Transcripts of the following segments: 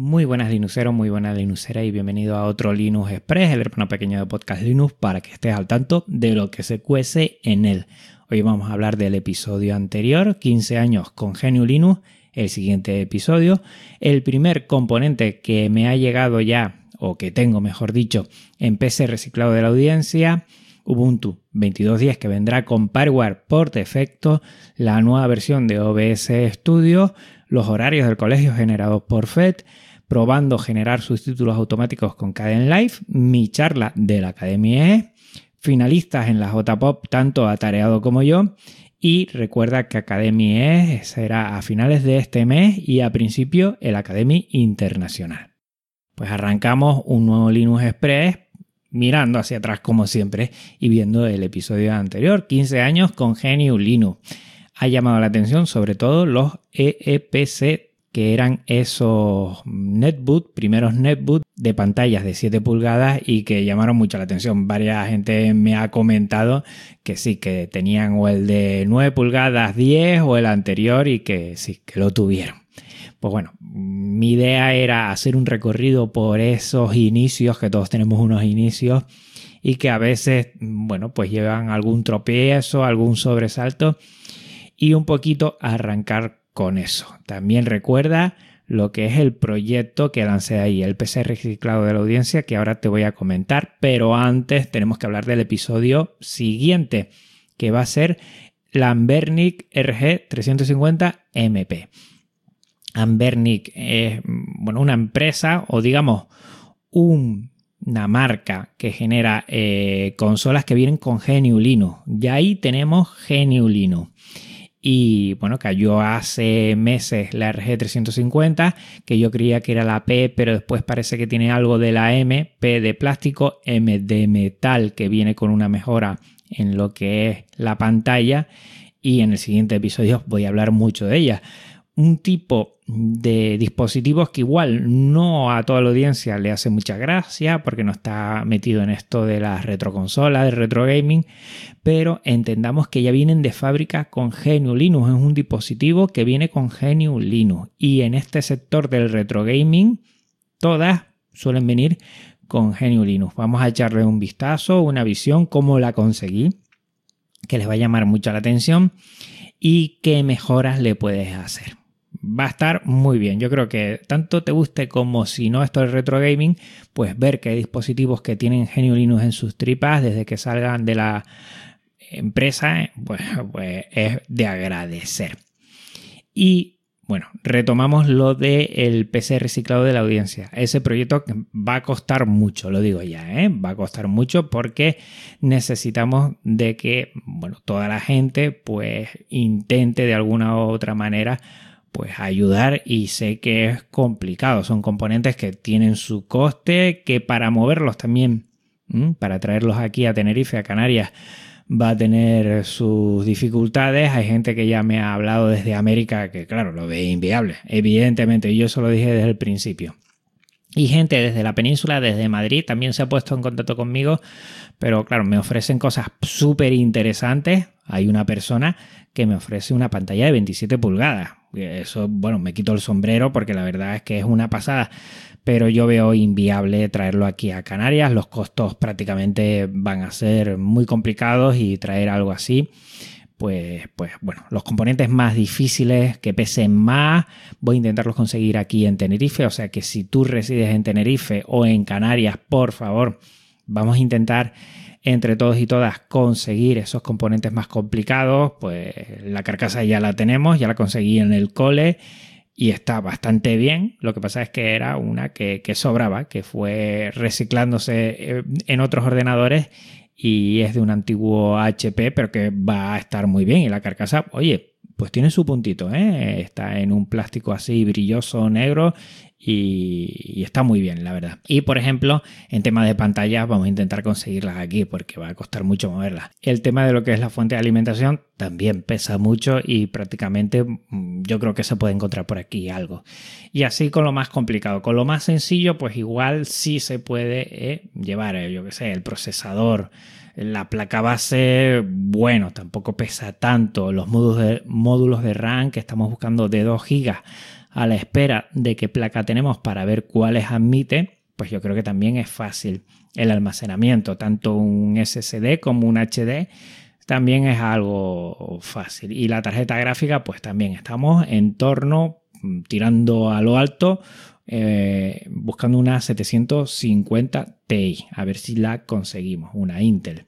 Muy buenas Linuxeros, muy buenas Linuxeras y bienvenido a otro Linux Express, el hermano pequeño de Podcast Linux, para que estés al tanto de lo que se cuece en él. Hoy vamos a hablar del episodio anterior, 15 años con GNU Linux, el siguiente episodio, el primer componente que me ha llegado ya, o que tengo mejor dicho, en PC reciclado de la audiencia, Ubuntu 22.10 que vendrá con Parware por defecto, la nueva versión de OBS Studio, los horarios del colegio generados por FED, probando generar sus títulos automáticos con Caden Live, mi charla de la Academia E, finalistas en la JPOP tanto atareado como yo, y recuerda que Academia E será a finales de este mes y a principio el Academia Internacional. Pues arrancamos un nuevo Linux Express mirando hacia atrás como siempre y viendo el episodio anterior, 15 años con GNU Linux. Ha llamado la atención sobre todo los EEPC que eran esos netboot, primeros netboot de pantallas de 7 pulgadas y que llamaron mucho la atención. Varias gente me ha comentado que sí, que tenían o el de 9 pulgadas 10 o el anterior y que sí, que lo tuvieron. Pues bueno, mi idea era hacer un recorrido por esos inicios, que todos tenemos unos inicios y que a veces, bueno, pues llevan algún tropiezo, algún sobresalto y un poquito arrancar con eso. También recuerda lo que es el proyecto que lancé ahí, el PC reciclado de la audiencia, que ahora te voy a comentar, pero antes tenemos que hablar del episodio siguiente, que va a ser Lambernic RG350MP. Ambernic es bueno, una empresa o digamos una marca que genera eh, consolas que vienen con GNU Linux. Ya ahí tenemos GNU Linux. Y bueno, cayó hace meses la RG350, que yo creía que era la P, pero después parece que tiene algo de la M, P de plástico, M de metal, que viene con una mejora en lo que es la pantalla. Y en el siguiente episodio voy a hablar mucho de ella un tipo de dispositivos que igual no a toda la audiencia le hace mucha gracia porque no está metido en esto de las retroconsolas, de retro gaming, pero entendamos que ya vienen de fábrica con GNU Linux, es un dispositivo que viene con GNU Linux. Y en este sector del retro gaming todas suelen venir con GNU Linux. Vamos a echarle un vistazo, una visión, cómo la conseguí, que les va a llamar mucho la atención y qué mejoras le puedes hacer va a estar muy bien. Yo creo que tanto te guste como si no esto es retro gaming, pues ver que hay dispositivos que tienen GNU Linux en sus tripas desde que salgan de la empresa, pues, pues es de agradecer. Y bueno, retomamos lo del PC reciclado de la audiencia. Ese proyecto va a costar mucho, lo digo ya, ¿eh? va a costar mucho porque necesitamos de que, bueno, toda la gente pues intente de alguna u otra manera pues ayudar y sé que es complicado. Son componentes que tienen su coste, que para moverlos también, para traerlos aquí a Tenerife, a Canarias, va a tener sus dificultades. Hay gente que ya me ha hablado desde América que, claro, lo ve inviable, evidentemente. Yo eso lo dije desde el principio. Y gente desde la península, desde Madrid, también se ha puesto en contacto conmigo, pero claro, me ofrecen cosas súper interesantes. Hay una persona que me ofrece una pantalla de 27 pulgadas. Eso, bueno, me quito el sombrero porque la verdad es que es una pasada, pero yo veo inviable traerlo aquí a Canarias. Los costos prácticamente van a ser muy complicados y traer algo así pues, pues bueno, los componentes más difíciles que pesen más, voy a intentarlos conseguir aquí en Tenerife, o sea que si tú resides en Tenerife o en Canarias, por favor, vamos a intentar entre todos y todas conseguir esos componentes más complicados, pues la carcasa ya la tenemos, ya la conseguí en el cole y está bastante bien. Lo que pasa es que era una que, sobraba, que fue reciclándose eh, en otros ordenadores y es de un antiguo HP, pero que va a estar muy bien. Y la carcasa, oye, pues tiene su puntito, ¿eh? está en un plástico así brilloso negro y, está muy bien, la verdad. Y por ejemplo, en tema de pantallas, vamos a intentar conseguirlas aquí porque va a costar mucho moverlas. El tema de lo que es la fuente de alimentación también pesa mucho y prácticamente mm, yo creo que se puede encontrar por aquí algo. Y así con lo más complicado. Con lo más sencillo, pues igual sí se puede eh, llevar, eh, yo que sé, el procesador. La placa base, bueno, tampoco pesa tanto. Los módulos de, módulos de RAM que estamos buscando de 2 GB a la espera de qué placa tenemos para ver cuáles admite, pues yo creo que también es fácil el almacenamiento, tanto un SSD como un HD también es algo fácil. Y la tarjeta gráfica, pues también estamos en torno, mm, tirando a lo alto, eh, buscando una 750 Ti, a ver si la conseguimos, una Intel.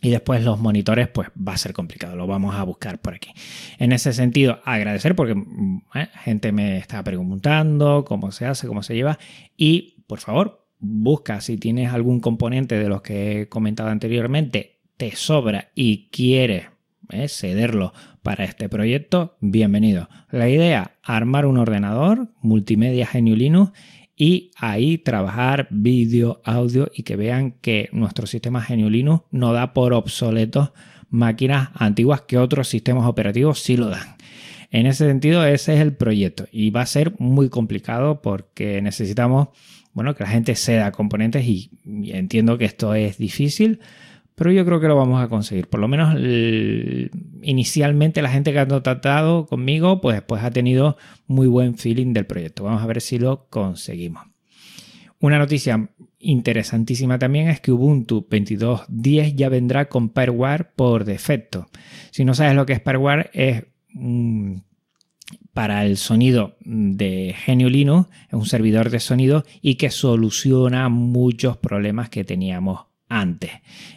Y después los monitores, pues va a ser complicado, lo vamos a buscar por aquí. En ese sentido, agradecer porque mm, eh, gente me está preguntando cómo se hace, cómo se lleva. Y por favor, busca si tienes algún componente de los que he comentado anteriormente te sobra y quieres eh, cederlo para este proyecto, bienvenido. La idea, armar un ordenador multimedia GNU Linux y ahí trabajar vídeo, audio y que vean que nuestro sistema GNU Linux no da por obsoletos máquinas antiguas que otros sistemas operativos sí lo dan. En ese sentido, ese es el proyecto y va a ser muy complicado porque necesitamos, bueno, que la gente ceda componentes y entiendo que esto es difícil, pero yo creo que lo vamos a conseguir. Por lo menos inicialmente la gente que ha tratado conmigo, pues, pues ha tenido muy buen feeling del proyecto. Vamos a ver si lo conseguimos. Una noticia interesantísima también es que Ubuntu 22.10 ya vendrá con Pairware por defecto. Si no sabes lo que es Pairware, es para el sonido de Genio Linux, es un servidor de sonido y que soluciona muchos problemas que teníamos antes.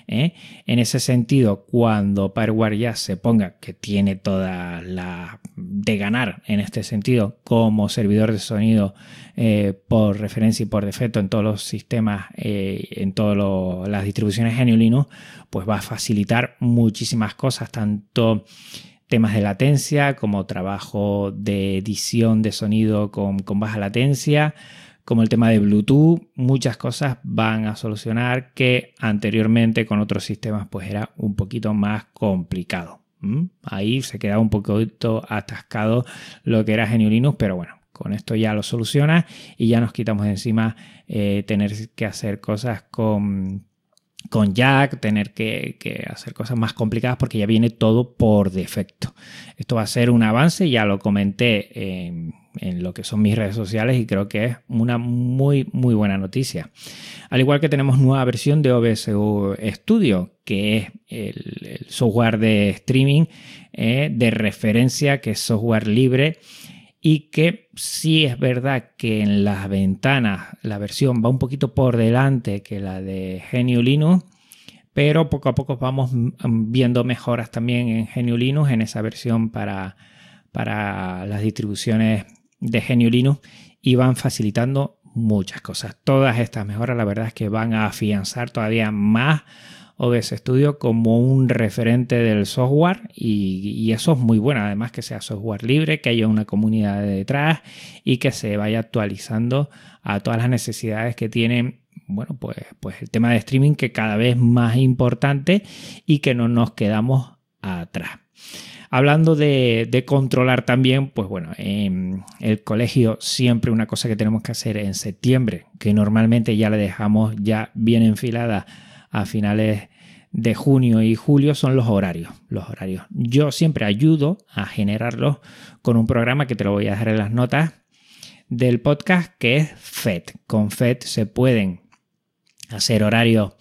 ¿eh? En ese sentido, cuando Parware ya se ponga, que tiene toda la de ganar en este sentido, como servidor de sonido eh, por referencia y por defecto en todos los sistemas, eh, en todas las distribuciones GNU Linux, pues va a facilitar muchísimas cosas, tanto temas de latencia como trabajo de edición de sonido con baja latencia como el tema de Bluetooth, muchas cosas van a solucionar que anteriormente con otros sistemas pues era un poquito más complicado. Ahí se quedaba un poquito atascado lo que era GNU Linux, pero bueno, con esto ya lo soluciona y ya nos quitamos de encima eh, tener que hacer cosas con, con Jack, tener que, hacer cosas más complicadas porque ya viene todo por defecto. Esto va a ser un avance, ya lo comenté en en lo que son mis redes sociales y creo que es una muy muy buena noticia. Al igual que tenemos nueva versión de OBS Studio, que es el, software de streaming eh, de referencia, que es software libre y que sí es verdad que en las ventanas la versión va un poquito por delante que la de GNU Linux, pero poco a poco vamos viendo mejoras también en GNU Linux en esa versión para, para las distribuciones de Genio Linux y van facilitando muchas cosas. Todas estas mejoras la verdad es que van a afianzar todavía más OBS Studio como un referente del software y, eso es muy bueno, además que sea software libre, que haya una comunidad detrás y que se vaya actualizando a todas las necesidades que tienen bueno, pues, pues el tema de streaming que cada vez más importante y que no nos quedamos atrás. Hablando de, controlar también, pues bueno, en el colegio siempre una cosa que tenemos que hacer en septiembre, que normalmente ya la dejamos ya bien enfilada a finales de junio y julio son los horarios. Los horarios. Yo siempre ayudo a generarlos con un programa que te lo voy a dejar en las notas del podcast que es FED. Con FED se pueden hacer horarios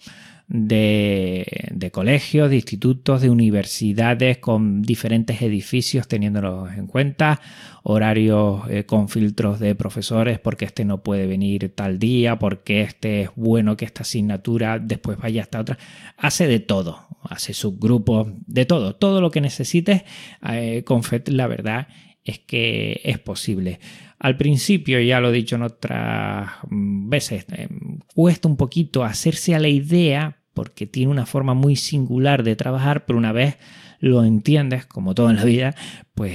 de, colegios, de institutos, de universidades con diferentes edificios teniéndolos en cuenta, horarios eh, con filtros de profesores porque este no puede venir tal día, porque este es bueno que esta asignatura después vaya hasta otra. Hace de todo, hace subgrupos, de todo, todo lo que necesites eh, con FED, la verdad es que es posible. Al principio, ya lo he dicho en otras veces, eh, cuesta un poquito hacerse a la idea porque tiene una forma muy singular de trabajar, pero una vez lo entiendes, como todo en la vida, pues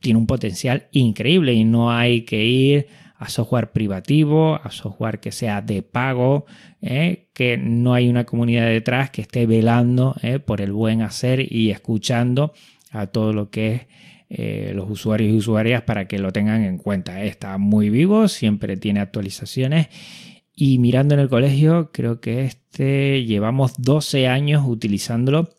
tiene un potencial increíble y no hay que ir a software privativo, a software que sea de pago, ¿eh? que no hay una comunidad detrás que esté velando ¿eh? por el buen hacer y escuchando a todo lo que es eh, los usuarios y usuarias para que lo tengan en cuenta. Está muy vivo, siempre tiene actualizaciones y mirando en el colegio, creo que este llevamos 12 años utilizándolo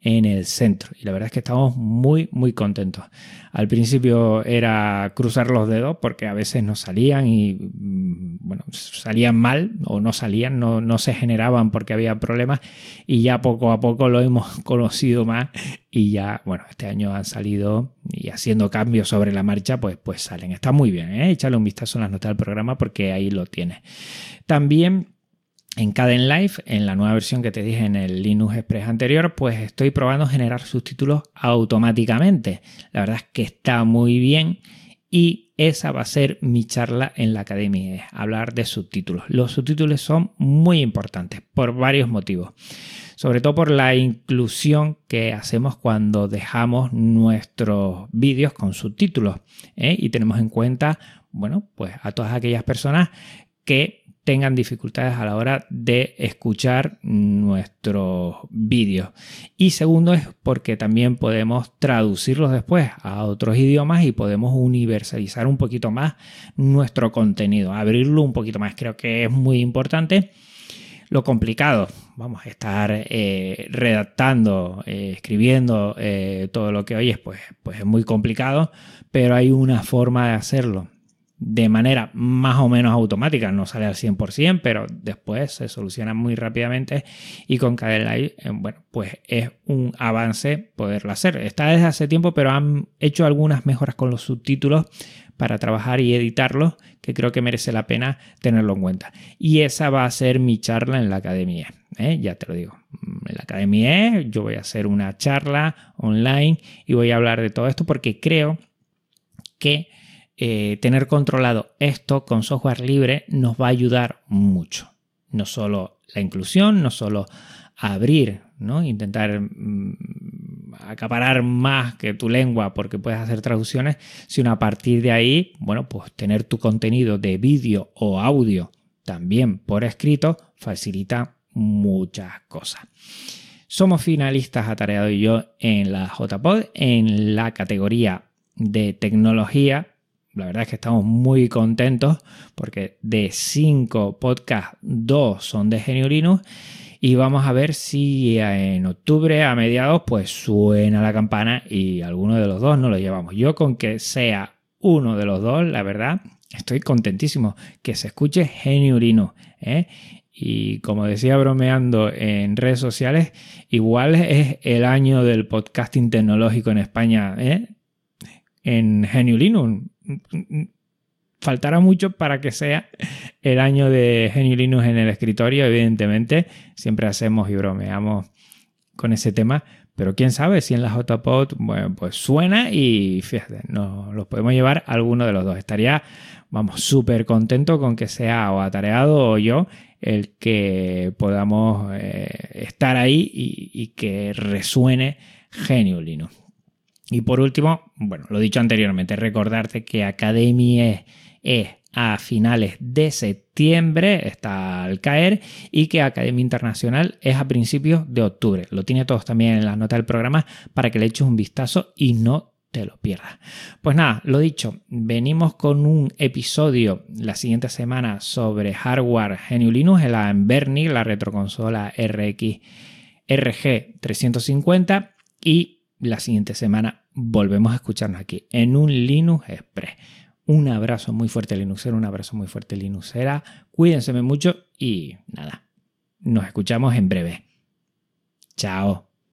en el centro. Y la verdad es que estamos muy, muy contentos. Al principio era cruzar los dedos porque a veces no salían y, mm, bueno, salían mal o no salían, no, no se generaban porque había problemas y ya poco a poco lo hemos conocido más y ya, bueno, este año han salido y haciendo cambios sobre la marcha, pues, pues salen. Está muy bien, ¿eh? Échale un vistazo en las notas del programa porque ahí lo tienes. También en Caden Live, en la nueva versión que te dije en el Linux Express anterior, pues estoy probando generar subtítulos automáticamente. La verdad es que está muy bien y esa va a ser mi charla en la academia, hablar de subtítulos. Los subtítulos son muy importantes por varios motivos, sobre todo por la inclusión que hacemos cuando dejamos nuestros vídeos con subtítulos ¿eh? y tenemos en cuenta, bueno, pues a todas aquellas personas que tengan dificultades a la hora de escuchar nuestros vídeos. Y segundo es porque también podemos traducirlos después a otros idiomas y podemos universalizar un poquito más nuestro contenido, abrirlo un poquito más. Creo que es muy importante. Lo complicado, vamos a estar eh, redactando, eh, escribiendo eh, todo lo que oyes, pues, pues es muy complicado, pero hay una forma de hacerlo de manera más o menos automática, no sale al 100%, pero después se soluciona muy rápidamente y con KDE eh, bueno, pues es un avance poderlo hacer. Está desde hace tiempo, pero han hecho algunas mejoras con los subtítulos para trabajar y editarlos que creo que merece la pena tenerlo en cuenta. Y esa va a ser mi charla en la academia, ¿eh? ya te lo digo. En la academia yo voy a hacer una charla online y voy a hablar de todo esto porque creo que eh, tener controlado esto con software libre nos va a ayudar mucho. No solo la inclusión, no solo abrir, ¿no? intentar mm, acaparar más que tu lengua porque puedes hacer traducciones, sino a partir de ahí, bueno, pues tener tu contenido de vídeo o audio también por escrito facilita muchas cosas. Somos finalistas Atareado y yo en la JPod en la categoría de tecnología la verdad es que estamos muy contentos porque de cinco podcasts, dos son de Genio Linux. Y vamos a ver si en octubre, a mediados, pues suena la campana y alguno de los dos no lo llevamos. Yo con que sea uno de los dos, la verdad, estoy contentísimo. Que se escuche Genio Linux. ¿eh? Y como decía bromeando en redes sociales, igual es el año del podcasting tecnológico en España. ¿eh? En Genio Linux faltará mucho para que sea el año de Genio Linux en el escritorio, evidentemente. Siempre hacemos y bromeamos con ese tema, pero quién sabe si en la JPod, bueno, pues suena y fíjate, nos los podemos llevar alguno de los dos. Estaría, vamos, súper contento con que sea o Atareado o yo el que podamos eh, estar ahí y, y que resuene Genio Linux. Y por último, bueno, lo dicho anteriormente, recordarte que Academia es a finales de septiembre, está al caer, y que Academia Internacional es a principios de octubre. Lo tiene todos también en la nota del programa para que le eches un vistazo y no te lo pierdas. Pues nada, lo dicho, venimos con un episodio la siguiente semana sobre hardware GNU Linux, la Bernie, la retroconsola RX RG 350 y la siguiente semana volvemos a escucharnos aquí en un Linux Express. Un abrazo muy fuerte Linuxero, un abrazo muy fuerte Linuxera. Cuídense mucho y nada, nos escuchamos en breve. Chao.